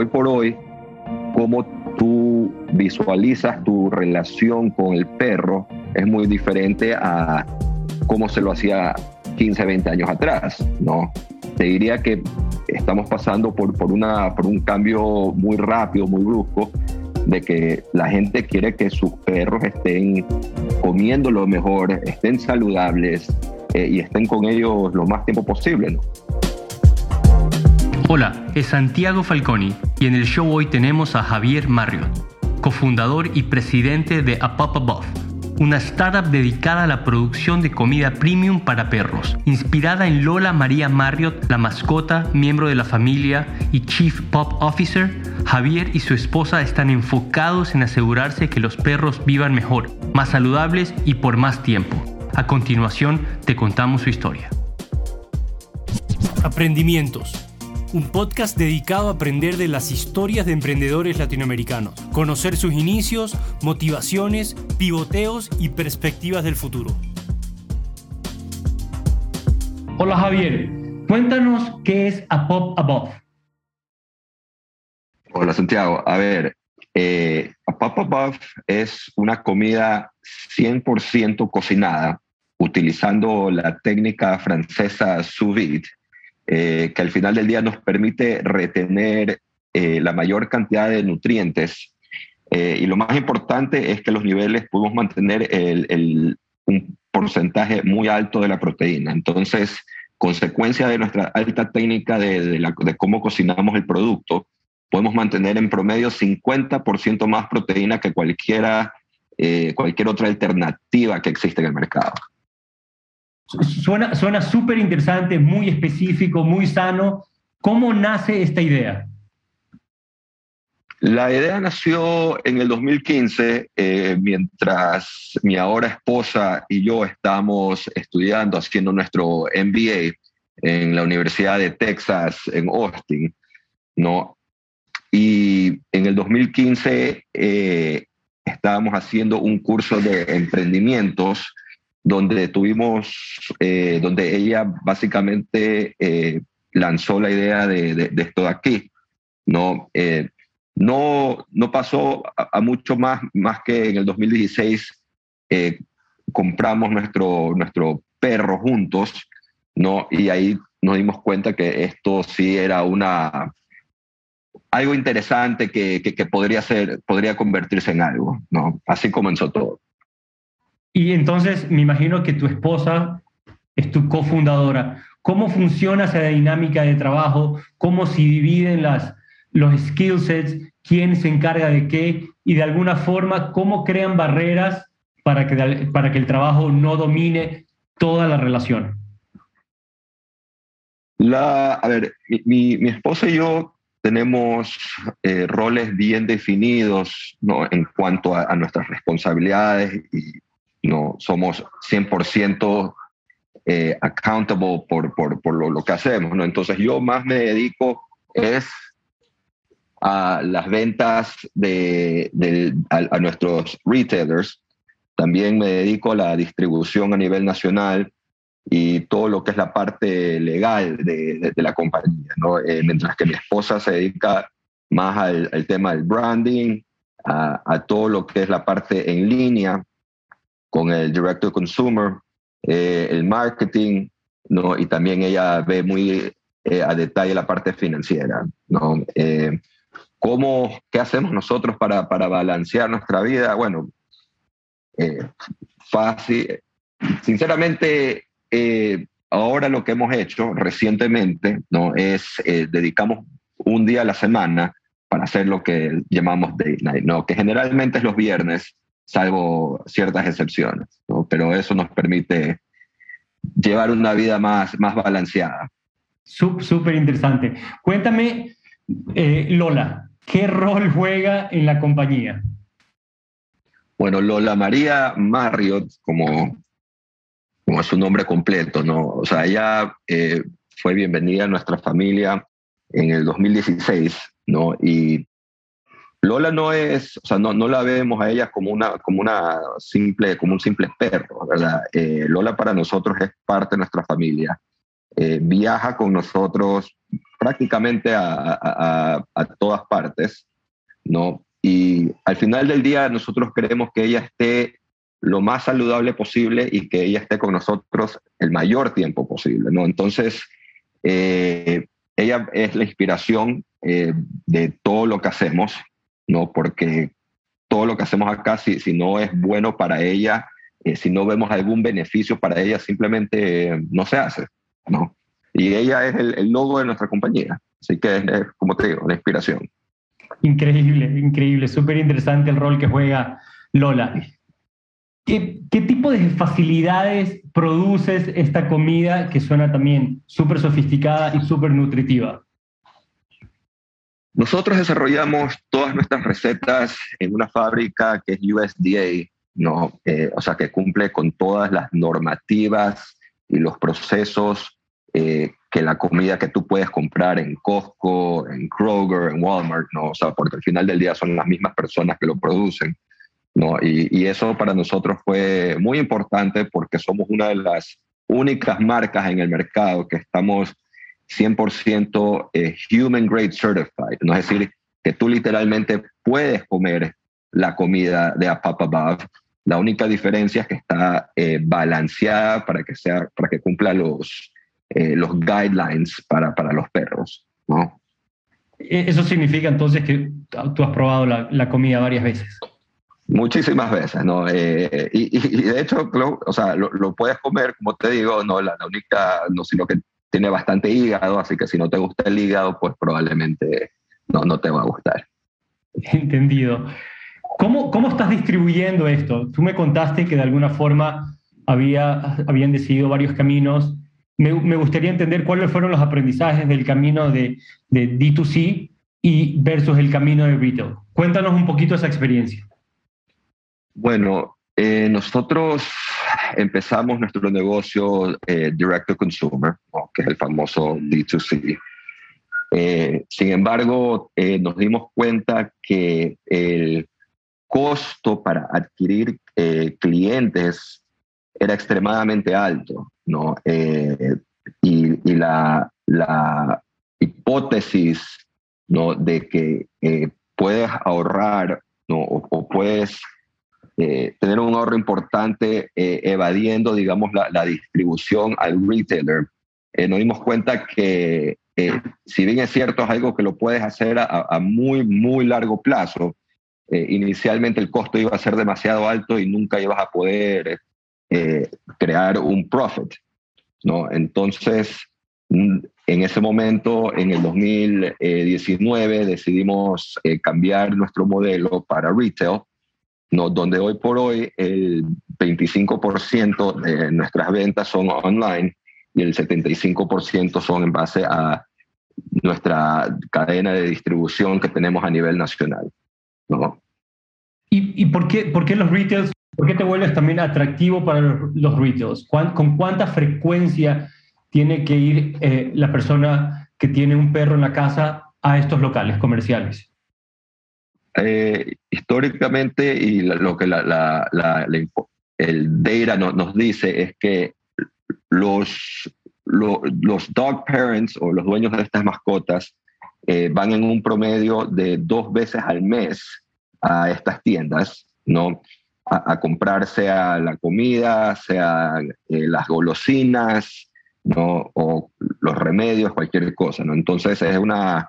hoy por hoy, cómo tú visualizas tu relación con el perro es muy diferente a cómo se lo hacía 15, 20 años atrás, ¿no? Te diría que estamos pasando por, por, una, por un cambio muy rápido, muy brusco, de que la gente quiere que sus perros estén comiendo lo mejor, estén saludables eh, y estén con ellos lo más tiempo posible. ¿no? Hola, es Santiago Falconi y en el show hoy tenemos a Javier Marriott, cofundador y presidente de A Pop Above, una startup dedicada a la producción de comida premium para perros, inspirada en Lola María Marriott, la mascota, miembro de la familia y Chief Pop Officer. Javier y su esposa están enfocados en asegurarse que los perros vivan mejor, más saludables y por más tiempo. A continuación, te contamos su historia. Aprendimientos un podcast dedicado a aprender de las historias de emprendedores latinoamericanos, conocer sus inicios, motivaciones, pivoteos y perspectivas del futuro. Hola Javier, cuéntanos qué es A Pop Above. Hola Santiago, a ver, eh, A Pop Above es una comida 100% cocinada utilizando la técnica francesa sous vide eh, que al final del día nos permite retener eh, la mayor cantidad de nutrientes. Eh, y lo más importante es que los niveles podemos mantener el, un porcentaje muy alto de la proteína. Entonces, consecuencia de nuestra alta técnica de, de cómo cocinamos el producto, podemos mantener en promedio 50% más proteína que cualquiera, cualquier otra alternativa que existe en el mercado. Suena súper interesante, muy específico, muy sano. ¿Cómo nace esta idea? La idea nació en el 2015, eh, mientras mi ahora esposa y yo estábamos estudiando, haciendo nuestro MBA en la Universidad de Texas, en Austin, ¿no? Y en el 2015 eh, estábamos haciendo un curso de emprendimientos donde tuvimos, eh, donde ella básicamente eh, lanzó la idea de, esto de aquí. ¿no? Eh, no, no pasó a, mucho más, más que en el 2016 compramos nuestro, nuestro perro juntos, ¿no? Y ahí nos dimos cuenta que esto sí era una, algo interesante que, que, que podría, ser, podría convertirse en algo, ¿no? Así comenzó todo. Y entonces me imagino que tu esposa es tu cofundadora. ¿Cómo funciona esa dinámica de trabajo? ¿Cómo se dividen las, los skill sets? ¿Quién se encarga de qué? Y de alguna forma, ¿cómo crean barreras para que, para que el trabajo no domine toda la relación? La, a ver, mi, mi esposa y yo tenemos eh, roles bien definidos ¿no? en cuanto a, a, nuestras responsabilidades y no somos 100% eh, accountable por, por, por lo, lo, que hacemos. ¿no? Entonces yo más me dedico es a las ventas de, de a, nuestros retailers. También me dedico a la distribución a nivel nacional y todo lo que es la parte legal de, de, la compañía, ¿no? Eh, mientras que mi esposa se dedica más al, al tema del branding, a, a, todo lo que es la parte en línea, con el direct to consumer, eh, el marketing, ¿no? Y también ella ve muy eh, a detalle la parte financiera, ¿no? Eh, ¿cómo, ¿Qué hacemos nosotros para, para balancear nuestra vida? Bueno, fácil. Sinceramente, ahora lo que hemos hecho recientemente, ¿no? Es dedicamos un día a la semana para hacer lo que llamamos date night, ¿no? Que generalmente es los viernes, salvo ciertas excepciones, pero eso nos permite llevar una vida más, más balanceada. Súper interesante. Cuéntame, eh, Lola, ¿qué rol juega en la compañía? Bueno, Lola María Marriott, como, como es su nombre completo, ¿no? O sea, ella eh, fue bienvenida a nuestra familia en el 2016, ¿no? Y Lola no es, o sea, no, no la vemos a ella como una, como una simple, como un simple perro, ¿verdad? Eh, Lola para nosotros es parte de nuestra familia. Eh, viaja con nosotros prácticamente a, todas partes, ¿no? Y al final del día nosotros queremos que ella esté lo más saludable posible y que ella esté con nosotros el mayor tiempo posible, ¿no? Entonces, eh, ella es la inspiración de todo lo que hacemos, ¿no? Porque todo lo que hacemos acá, si, si no es bueno para ella, eh, si no vemos algún beneficio para ella, simplemente no se hace, ¿no? Y ella es el, logo de nuestra compañía, así que es, como te digo, la inspiración. Increíble, increíble, súper interesante el rol que juega Lola. ¿Qué, ¿Qué, tipo de facilidades produces esta comida que suena también súper sofisticada y súper nutritiva? Nosotros desarrollamos todas nuestras recetas en una fábrica que es USDA, ¿no? Eh, o sea, que cumple con todas las normativas y los procesos eh, que la comida que tú puedes comprar en Costco, en Kroger, en Walmart, ¿no? O sea, porque al final del día son las mismas personas que lo producen, ¿no? Y, eso para nosotros fue muy importante porque somos una de las únicas marcas en el mercado que estamos 100% eh, human grade certified, ¿no? Es decir, que tú literalmente puedes comer la comida de Apapa La única diferencia es que está eh, balanceada para que, sea, para que cumpla los, eh, los guidelines para, para los perros. ¿no? E, eso significa entonces que tú has probado la, la comida varias veces. Muchísimas veces, ¿no? Eh, y, y, de hecho, lo, o sea, lo, lo, puedes comer, como te digo, no la, única, no, sino que tiene bastante hígado, así que si no te gusta el hígado, pues probablemente no, no te va a gustar. Entendido. ¿Cómo, ¿Cómo estás distribuyendo esto? Tú me contaste que de alguna forma había, habían decidido varios caminos me, gustaría entender cuáles fueron los aprendizajes del camino de, de D2C y versus el camino de retail. Cuéntanos un poquito esa experiencia. Bueno, eh, nosotros empezamos nuestro negocio eh, direct to consumer, que es el famoso D2C. Eh, sin embargo, nos dimos cuenta que el costo para adquirir clientes era extremadamente alto. ¿no? Eh, y, la, la, hipótesis ¿no? de que eh, puedes ahorrar ¿no? o, puedes eh, tener un ahorro importante evadiendo, digamos, la, la, distribución al retailer, nos dimos cuenta que si bien es cierto, es algo que lo puedes hacer a, a muy, muy largo plazo, inicialmente el costo iba a ser demasiado alto y nunca ibas a poder eh, crear un profit. ¿no? Entonces, mm, en ese momento, en el 2019, decidimos eh, cambiar nuestro modelo para retail, ¿no? donde hoy por hoy el 25% de nuestras ventas son online y el 75% son en base a nuestra cadena de distribución que tenemos a nivel nacional. ¿no? ¿Y, y por, qué, por qué los retails ¿Por qué te vuelves también atractivo para los retails? ¿Con cuánta frecuencia tiene que ir eh, la persona que tiene un perro en la casa a estos locales comerciales? Eh, históricamente, y lo que el data nos dice es que los, los dog parents o los dueños de estas mascotas eh, van en un promedio de dos veces al mes a estas tiendas, ¿no? a, comprar sea la comida, sea eh, las golosinas, ¿no? o los remedios, cualquier cosa. ¿no? Entonces es una,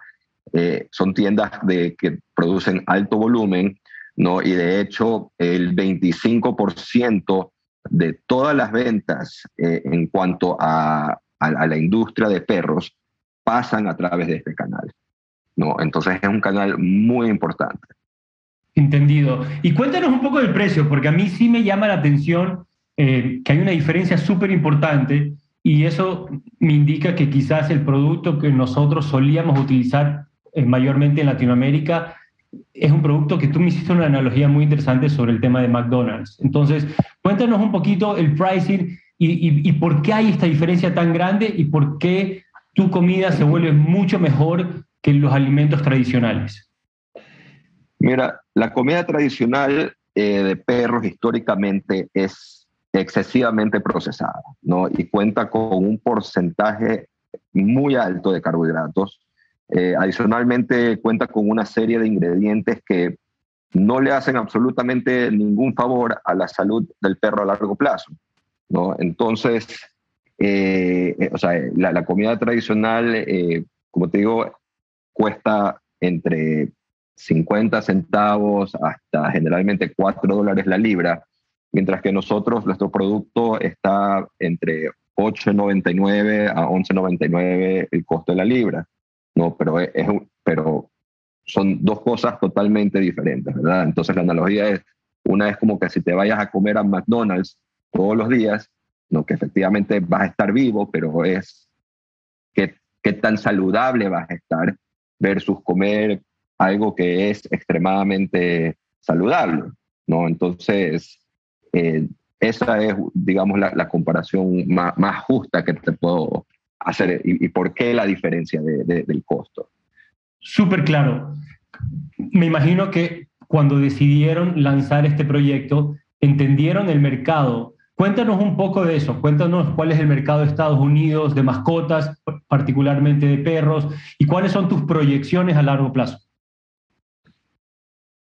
eh, son tiendas de, que producen alto volumen ¿no? y de hecho el 25% de todas las ventas eh, en cuanto a, a, la industria de perros pasan a través de este canal. ¿no? Entonces es un canal muy importante. Entendido. Y cuéntanos un poco del precio, porque a mí sí me llama la atención eh, que hay una diferencia súper importante y eso me indica que quizás el producto que nosotros solíamos utilizar mayormente en Latinoamérica es un producto que tú me hiciste una analogía muy interesante sobre el tema de McDonald's. Entonces, cuéntanos un poquito el pricing y, por qué hay esta diferencia tan grande y por qué tu comida se vuelve mucho mejor que los alimentos tradicionales. Mira, la comida tradicional eh, de perros históricamente es excesivamente procesada, ¿no? Y cuenta con un porcentaje muy alto de carbohidratos. Eh, adicionalmente cuenta con una serie de ingredientes que no le hacen absolutamente ningún favor a la salud del perro a largo plazo. ¿no? Entonces, eh, o sea, la, comida tradicional, como te digo, cuesta entre 50 centavos hasta generalmente 4 dólares la libra, mientras que nosotros, nuestro producto está entre 8.99 a 11.99 el costo de la libra, ¿no? Pero, es, pero son dos cosas totalmente diferentes, ¿verdad? Entonces la analogía es, una es como que si te vayas a comer a McDonald's todos los días, ¿no? que efectivamente vas a estar vivo, pero es qué, qué tan saludable vas a estar versus comer algo que es extremadamente saludable, ¿no? Entonces, eh, esa es, digamos, la, comparación más, más, justa que te puedo hacer y, por qué la diferencia del costo. Súper claro. Me imagino que cuando decidieron lanzar este proyecto, entendieron el mercado. Cuéntanos un poco de eso, cuéntanos cuál es el mercado de Estados Unidos de mascotas, particularmente de perros, y cuáles son tus proyecciones a largo plazo.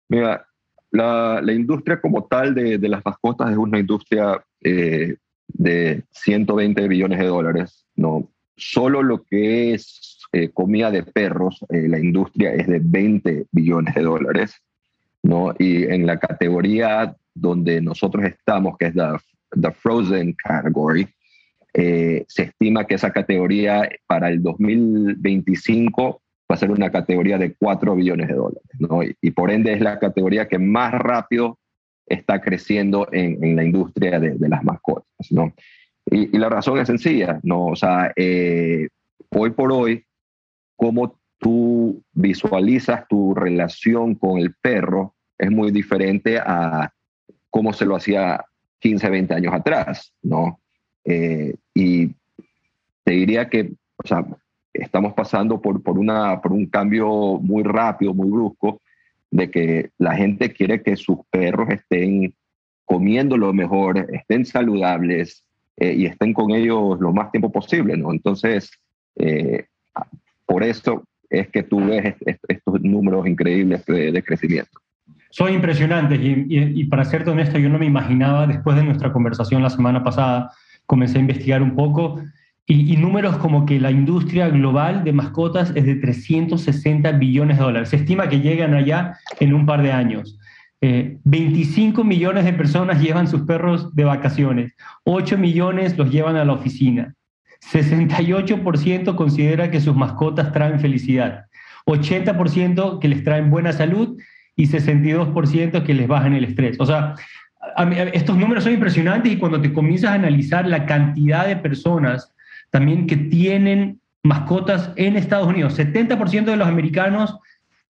Mira, la, industria como tal de, las mascotas es una industria eh, de 120 billones de dólares. ¿no? Solo lo que es eh, comida de perros, eh, la industria es de 20 billones de dólares. ¿no? Y en la categoría donde nosotros estamos, que es la the frozen category, se estima que esa categoría para el 2025 va a ser una categoría de 4 billones de dólares, ¿no? y, por ende es la categoría que más rápido está creciendo en, en la industria de, de, las mascotas. ¿no? Y, la razón es sencilla, ¿no? o sea, eh, hoy por hoy, cómo tú visualizas tu relación con el perro es muy diferente a cómo se lo hacía 15, 20 años atrás, ¿no? Eh, y te diría que, o sea, estamos pasando por, por, una, por un cambio muy rápido, muy brusco, de que la gente quiere que sus perros estén comiendo lo mejor, estén saludables eh, y estén con ellos lo más tiempo posible, ¿no? Entonces, eh, por eso es que tú ves estos números increíbles de, crecimiento. Son impresionantes y, para serte honesto, yo no me imaginaba, después de nuestra conversación la semana pasada, comencé a investigar un poco y, números como que la industria global de mascotas es de 360 billones de dólares. Se estima que llegan allá en un par de años. 25 eh, millones de personas llevan sus perros de vacaciones, 8 millones los llevan a la oficina, 68% considera que sus mascotas traen felicidad, 80% que les traen buena salud y 62% que les bajan el estrés. O sea, estos números son impresionantes y cuando te comienzas a analizar la cantidad de personas también que tienen mascotas en Estados Unidos. 70% de los americanos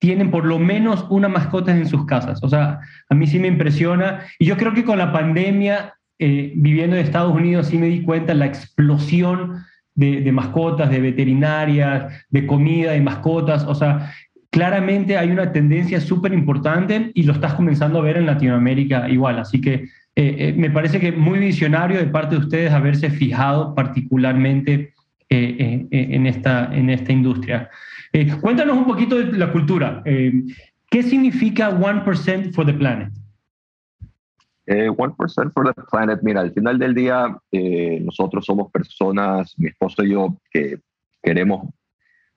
tienen por lo menos una mascota en sus casas. O sea, a mí sí me impresiona. Y yo creo que con la pandemia, eh, viviendo en Estados Unidos, sí me di cuenta la explosión de, mascotas, de veterinarias, de comida, de mascotas. O sea, claramente hay una tendencia súper importante y lo estás comenzando a ver en Latinoamérica igual. Así que eh, eh, me parece que muy visionario de parte de ustedes haberse fijado particularmente eh, en, esta, en esta industria. cuéntanos un poquito de la cultura. ¿Qué significa 1% for the planet? 1% for the planet, mira, al final del día nosotros somos personas, mi esposo y yo, que queremos,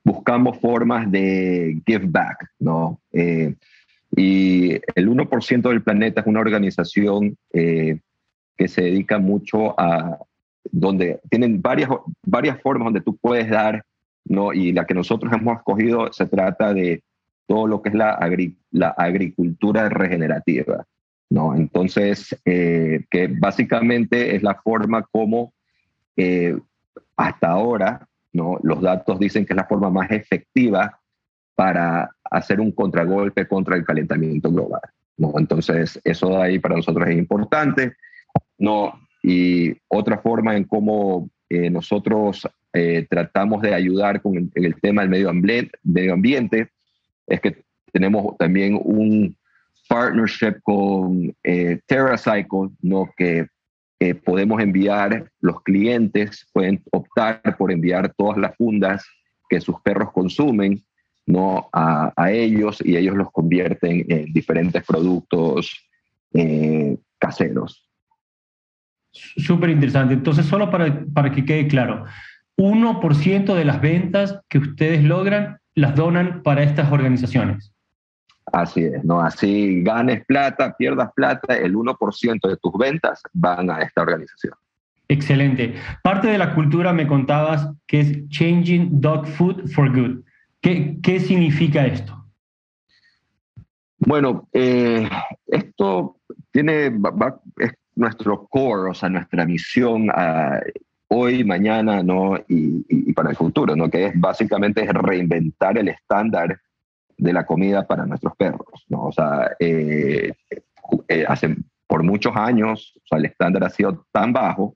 buscamos formas de give back, ¿no? Y el 1% del planeta es una organización eh, que se dedica mucho a, donde tienen varias, varias formas donde tú puedes dar, ¿no? Y la que nosotros hemos escogido se trata de todo lo que es la, la agricultura regenerativa, ¿no? Entonces, eh, que básicamente es la forma como eh, hasta ahora, ¿no? Los datos dicen que es la forma más efectiva para hacer un contragolpe contra el calentamiento global. ¿no? Entonces, eso de ahí para nosotros es importante. ¿no? Y otra forma en cómo eh, nosotros eh, tratamos de ayudar con el, tema del medio ambiente, medio ambiente es que tenemos también un partnership con eh, TerraCycle, ¿no? que podemos enviar, los clientes pueden optar por enviar todas las fundas que sus perros consumen ¿no? a, ellos y ellos los convierten en diferentes productos caseros. Súper interesante. Entonces, solo para, para que quede claro, 1% de las ventas que ustedes logran las donan para estas organizaciones. Así es, ¿no? Así ganes plata, pierdas plata, el 1% de tus ventas van a esta organización. Excelente. Parte de la cultura me contabas que es Changing Dog Food for Good. ¿Qué, qué significa esto? Bueno, eh, esto tiene, es nuestro core, o sea, nuestra misión uh, hoy, mañana, ¿no? Y, y, para el futuro, ¿no? Que es básicamente reinventar el estándar de la comida para nuestros perros, ¿no? O sea, eh, eh, hace, por muchos años, o sea, el estándar ha sido tan bajo,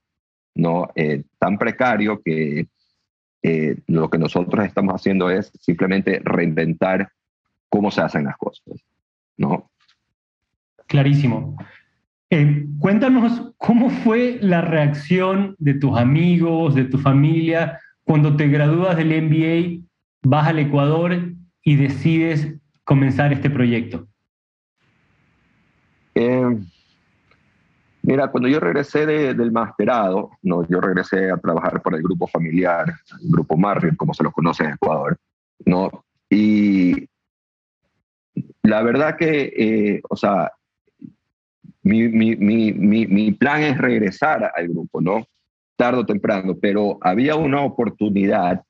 ¿no? Eh, tan precario que lo que nosotros estamos haciendo es simplemente reinventar cómo se hacen las cosas, ¿no? Clarísimo. Cuéntanos cómo fue la reacción de tus amigos, de tu familia, cuando te gradúas del MBA, vas al Ecuador y decides comenzar este proyecto? Eh, mira, cuando yo regresé del masterado, no, yo regresé a trabajar por el grupo familiar, el grupo Marriott, como se lo conoce en Ecuador, ¿no? Y la verdad que, eh, o sea, mi, mi, mi, mi, plan es regresar al grupo, ¿no? Tardo o temprano, pero había una oportunidad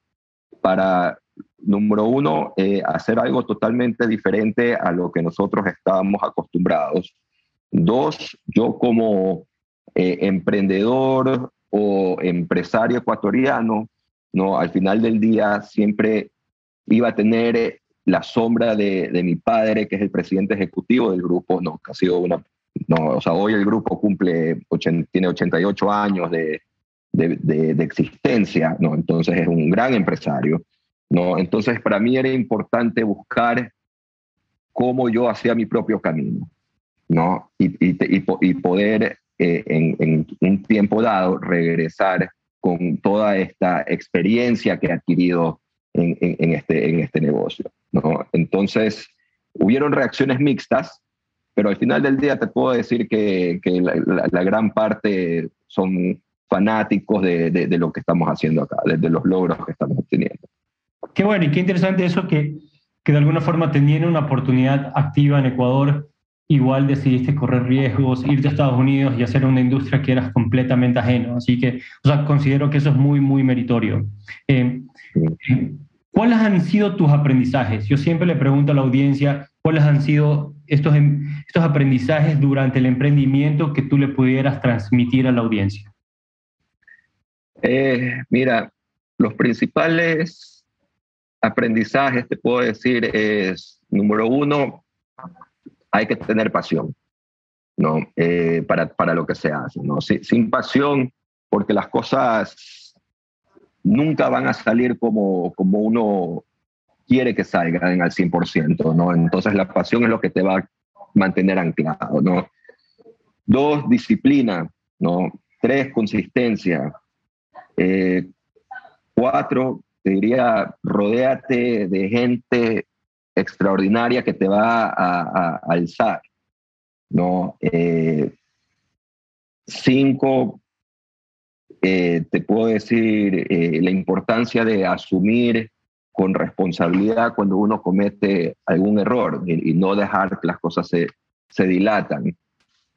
para número uno, eh, hacer algo totalmente diferente a lo que nosotros estábamos acostumbrados. Dos, yo como eh, emprendedor o empresario ecuatoriano, ¿no? al final del día siempre iba a tener la sombra de, mi padre, que es el presidente ejecutivo del grupo, no, que ha sido una, no, o sea, hoy el grupo cumple, tiene 88 años de, de, de, existencia, ¿no? entonces es un gran empresario. ¿no? Entonces, para mí era importante buscar cómo yo hacía mi propio camino, ¿no? Y, y, poder eh, en, un tiempo dado regresar con toda esta experiencia que he adquirido en, en, este, en este negocio, ¿no? Entonces, hubieron reacciones mixtas, pero al final del día te puedo decir que, que la, gran parte son fanáticos de, de, de, lo que estamos haciendo acá, de los logros que estamos obteniendo. Qué bueno y qué interesante eso que, que de alguna forma teniendo una oportunidad activa en Ecuador, igual decidiste correr riesgos, irte a Estados Unidos y hacer una industria que eras completamente ajeno. Así que, o sea, considero que eso es muy, muy meritorio. Eh, ¿Cuáles han sido tus aprendizajes? Yo siempre le pregunto a la audiencia, ¿cuáles han sido estos, em, estos aprendizajes durante el emprendimiento que tú le pudieras transmitir a la audiencia? Eh, mira, los principales aprendizajes, te puedo decir, es, número uno, hay que tener pasión, ¿no? Eh, para, para lo que se hace, ¿no? sin pasión, porque las cosas nunca van a salir como, como uno quiere que salgan al 100%, ¿no? Entonces la pasión es lo que te va a mantener anclado, ¿no? Dos, disciplina, ¿no? Tres, consistencia. Eh, cuatro, te diría, rodéate de gente extraordinaria que te va a, alzar. ¿no? Eh, cinco, eh, te puedo decir la importancia de asumir con responsabilidad cuando uno comete algún error y, no dejar que las cosas se, se, dilatan.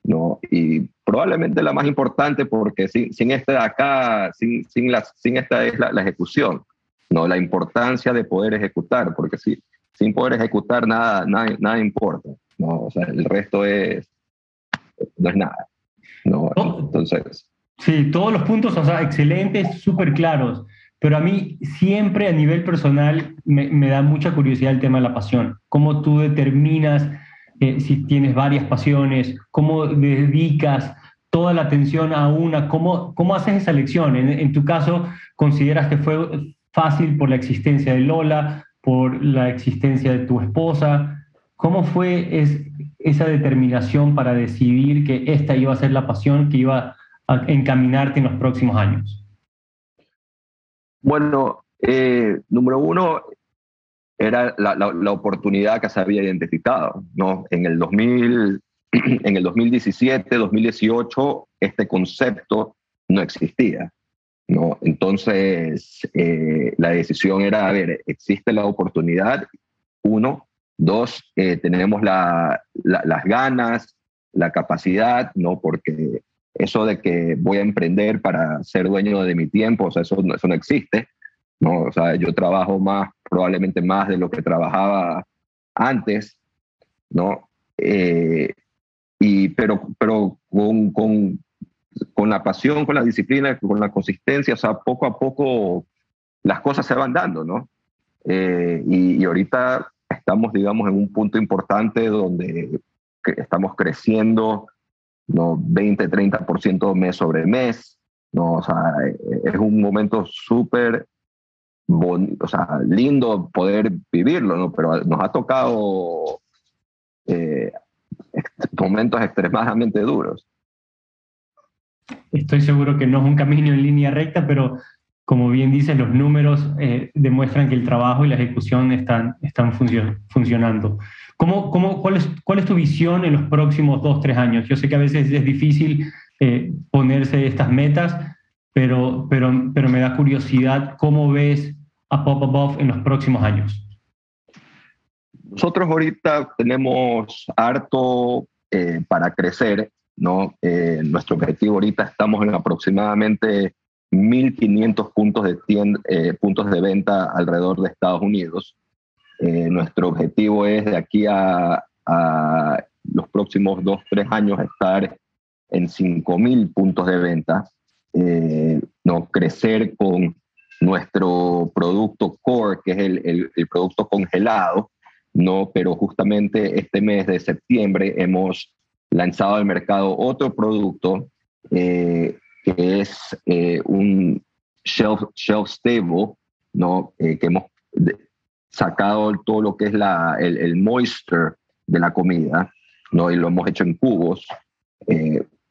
¿no? Y probablemente la más importante porque sin, sin esta de acá, sin, sin, la, sin esta es la ejecución. ¿no? La importancia de poder ejecutar, porque si, sin poder ejecutar nada, nada, nada importa, ¿no? O sea, el resto es, no es nada, ¿no? Entonces... Sí, todos los puntos, o sea, excelentes, súper claros, pero a mí siempre a nivel personal me, da mucha curiosidad el tema de la pasión, cómo tú determinas eh, si tienes varias pasiones, cómo dedicas toda la atención a una, cómo, cómo haces esa elección. En, tu caso, ¿consideras que fue fácil por la existencia de Lola, por la existencia de tu esposa. ¿Cómo fue esa determinación para decidir que esta iba a ser la pasión que iba encaminarte en los próximos años? Bueno, eh, número uno, era la, la, oportunidad que se había identificado. ¿no? En, el 2000, en el 2017, 2018, este concepto no existía. ¿no? Entonces, eh, la decisión era, a ver, existe la oportunidad, uno, dos, eh, tenemos la, las ganas, la capacidad, ¿no? Porque eso de que voy a emprender para ser dueño de mi tiempo, o sea, eso, eso no existe, ¿no? O sea, yo trabajo más, probablemente más de lo que trabajaba antes, ¿no? Eh, y, pero pero con, con, con, la pasión, con la disciplina, con la consistencia, o sea, poco a poco las cosas se van dando, ¿no? Eh, y, y, ahorita estamos, digamos, en un punto importante donde estamos creciendo, ¿no? 20, 30% mes sobre mes, ¿no? O sea, es un momento súper o sea, lindo poder vivirlo, ¿no? Pero nos ha tocado eh, momentos extremadamente duros. Estoy seguro que no es un camino en línea recta, pero como bien dices, los números eh, demuestran que el trabajo y la ejecución están, están funcionando. ¿Cómo, cómo, cuál, es, ¿Cuál es tu visión en los próximos dos, tres años? Yo sé que a veces es difícil eh, ponerse estas metas, pero, pero, pero me da curiosidad cómo ves a Pop Above en los próximos años? Nosotros ahorita tenemos harto eh, para crecer, ¿no? Eh, nuestro objetivo ahorita estamos en aproximadamente 1.500 puntos de, eh, puntos de venta alrededor de Estados Unidos. Nuestro objetivo es de aquí a, los próximos dos, tres años estar en 5.000 puntos de venta, no crecer con nuestro producto core, que es el, el, producto congelado, ¿no? Pero justamente este mes de septiembre hemos lanzado al mercado otro producto eh, que es eh, un shelf, shelf stable, ¿no? Eh, que hemos sacado todo lo que es la, el, el, moisture de la comida, ¿no? Y lo hemos hecho en cubos,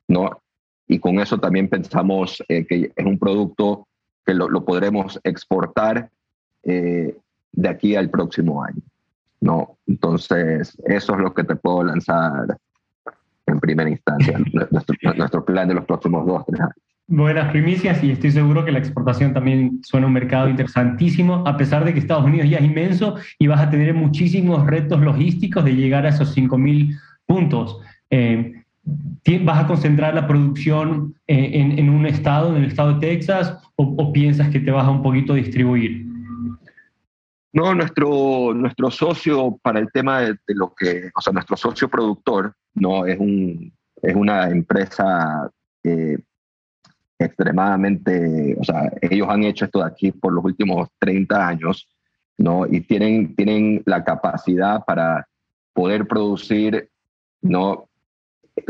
¿no? Y con eso también pensamos que es un producto que lo, podremos exportar eh, de aquí al próximo año. ¿no? Entonces, eso es lo que te puedo lanzar en primera instancia, nuestro, plan de los próximos dos, tres años. Buenas primicias y estoy seguro que la exportación también suena un mercado interesantísimo, a pesar de que Estados Unidos ya es inmenso y vas a tener muchísimos retos logísticos de llegar a esos 5.000 puntos. Eh, ¿Vas a concentrar la producción eh, en, un estado, en el estado de Texas, o, piensas que te vas a un poquito distribuir? No, nuestro, nuestro socio para el tema de, lo que, o sea, nuestro socio productor, no es, un, es una empresa eh, extremadamente, o sea, ellos han hecho esto de aquí por los últimos 30 años, ¿no? Y tienen, tienen la capacidad para poder producir, ¿no?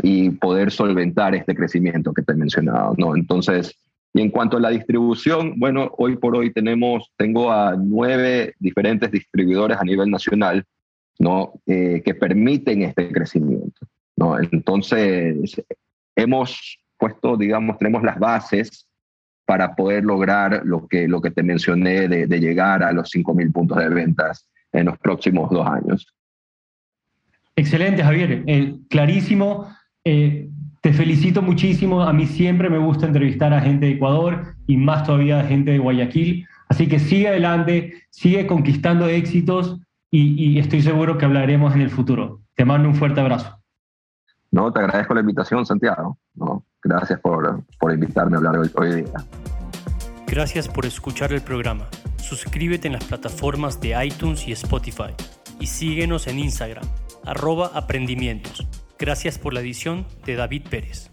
y poder solventar este crecimiento que te he mencionado, ¿no? Entonces, y en cuanto a la distribución, bueno, hoy por hoy tenemos, tengo a nueve diferentes distribuidores a nivel nacional, ¿no? Eh, que permiten este crecimiento, ¿no? Entonces, hemos puesto, digamos, tenemos las bases para poder lograr lo que, lo que te mencioné de, de llegar a los 5.000 puntos de ventas en los próximos dos años. Excelente, Javier. Eh, clarísimo. Eh, te felicito muchísimo. A mí siempre me gusta entrevistar a gente de Ecuador y más todavía a gente de Guayaquil. Así que sigue adelante, sigue conquistando éxitos y, estoy seguro que hablaremos en el futuro. Te mando un fuerte abrazo. No, te agradezco la invitación, Santiago. No, gracias por, por invitarme a hablar hoy, hoy día. Gracias por escuchar el programa. Suscríbete en las plataformas de iTunes y Spotify y síguenos en Instagram, arroba aprendimientos. Gracias por la edición de David Pérez.